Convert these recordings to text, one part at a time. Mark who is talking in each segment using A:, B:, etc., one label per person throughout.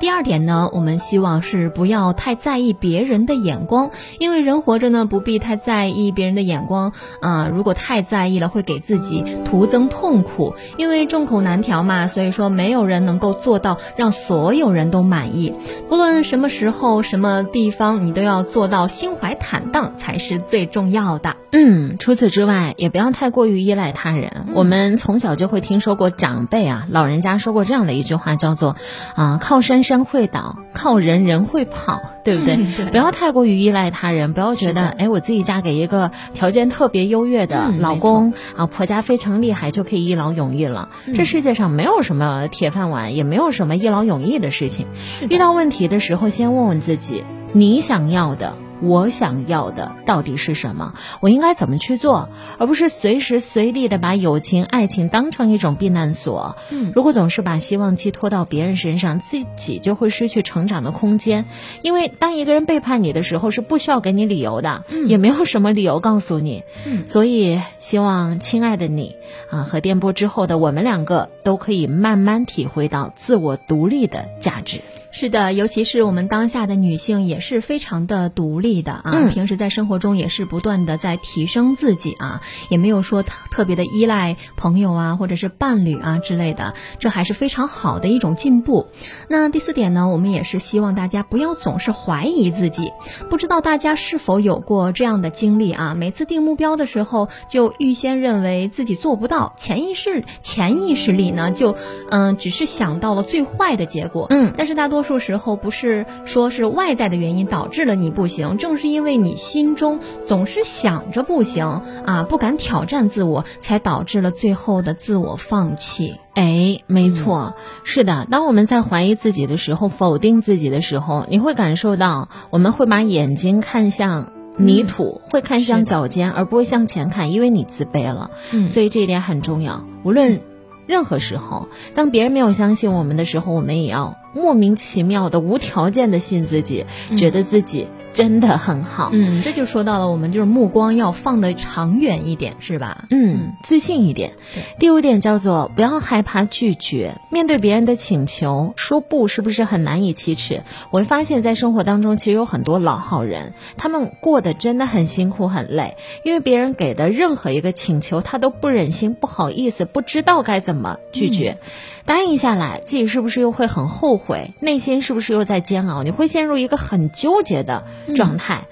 A: 第二点呢，我们希望是不要太在意别人的眼光，因为人活着呢，不必太在意别人的眼光啊。如果太在意了，会给自己徒增痛苦。因为众口难调嘛，所以说没有人能够做到让所有人都满意。不论什么时候、什么地方，你都要做到心怀坦荡才是最重要的。
B: 嗯，除此之外，也不要太过于依赖他人。我们从小就会听说过长辈啊，老人家说过这样的一句话，叫做啊，靠山。山会倒，靠人人会跑，对不对？不要太过于依赖他人，不要觉得哎，我自己嫁给一个条件特别优越的老公啊，婆家非常厉害，就可以一劳永逸了。这世界上没有什么铁饭碗，也没有什么一劳永逸的事情。遇到问题的时候，先问问自己，你想要的。我想要的到底是什么？我应该怎么去做？而不是随时随地的把友情、爱情当成一种避难所。嗯，如果总是把希望寄托到别人身上，自己就会失去成长的空间。因为当一个人背叛你的时候，是不需要给你理由的，也没有什么理由告诉你。嗯，所以希望亲爱的你啊，和电波之后的我们两个都可以慢慢体会到自我独立的价值。
A: 是的，尤其是我们当下的女性也是非常的独立的啊，平时在生活中也是不断的在提升自己啊，也没有说特别的依赖朋友啊或者是伴侣啊之类的，这还是非常好的一种进步。那第四点呢，我们也是希望大家不要总是怀疑自己，不知道大家是否有过这样的经历啊？每次定目标的时候就预先认为自己做不到，潜意识潜意识里呢就嗯只是想到了最坏的结果，嗯，但是大多数。数时候不是说是外在的原因导致了你不行，正是因为你心中总是想着不行啊，不敢挑战自我，才导致了最后的自我放弃。
B: 哎，没错，是的。当我们在怀疑自己的时候，否定自己的时候，你会感受到我们会把眼睛看向泥土，会看向脚尖，而不会向前看，因为你自卑了。嗯，所以这一点很重要。无论。任何时候，当别人没有相信我们的时候，我们也要莫名其妙的、无条件的信自己，觉得自己。真的很好，
A: 嗯，这就说到了我们就是目光要放的长远一点，是吧？
B: 嗯，自信一点。第五点叫做不要害怕拒绝，面对别人的请求，说不是不是很难以启齿？我会发现，在生活当中，其实有很多老好人，他们过得真的很辛苦很累，因为别人给的任何一个请求，他都不忍心、不好意思、不知道该怎么拒绝。答应下来，自己是不是又会很后悔？内心是不是又在煎熬？你会陷入一个很纠结的状态。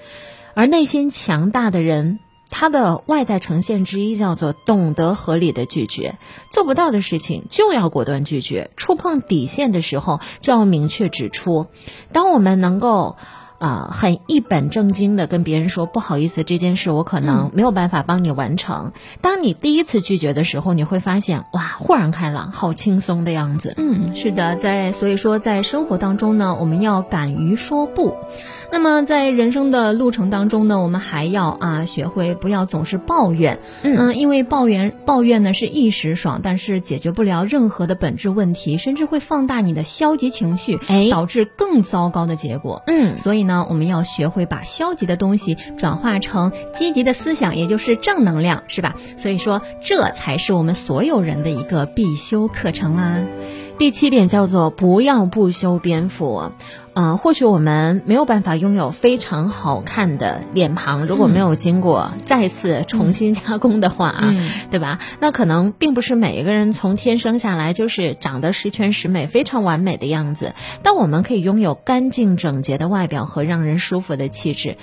B: 而内心强大的人，他的外在呈现之一叫做懂得合理的拒绝。做不到的事情就要果断拒绝，触碰底线的时候就要明确指出。当我们能够。啊，很一本正经的跟别人说不好意思，这件事我可能没有办法帮你完成。当你第一次拒绝的时候，你会发现哇，豁然开朗，好轻松的样子。
A: 嗯，是的，在所以说在生活当中呢，我们要敢于说不。那么在人生的路程当中呢，我们还要啊学会不要总是抱怨。嗯，因为抱怨抱怨呢是一时爽，但是解决不了任何的本质问题，甚至会放大你的消极情绪，哎，导致更糟糕的结果。嗯，所以。那，我们要学会把消极的东西转化成积极的思想，也就是正能量，是吧？所以说，这才是我们所有人的一个必修课程啊。
B: 第七点叫做不要不修边幅。嗯，或许我们没有办法拥有非常好看的脸庞，如果没有经过再次重新加工的话啊，对吧？那可能并不是每一个人从天生下来就是长得十全十美、非常完美的样子，但我们可以拥有干净整洁的外表和让人舒服的气质。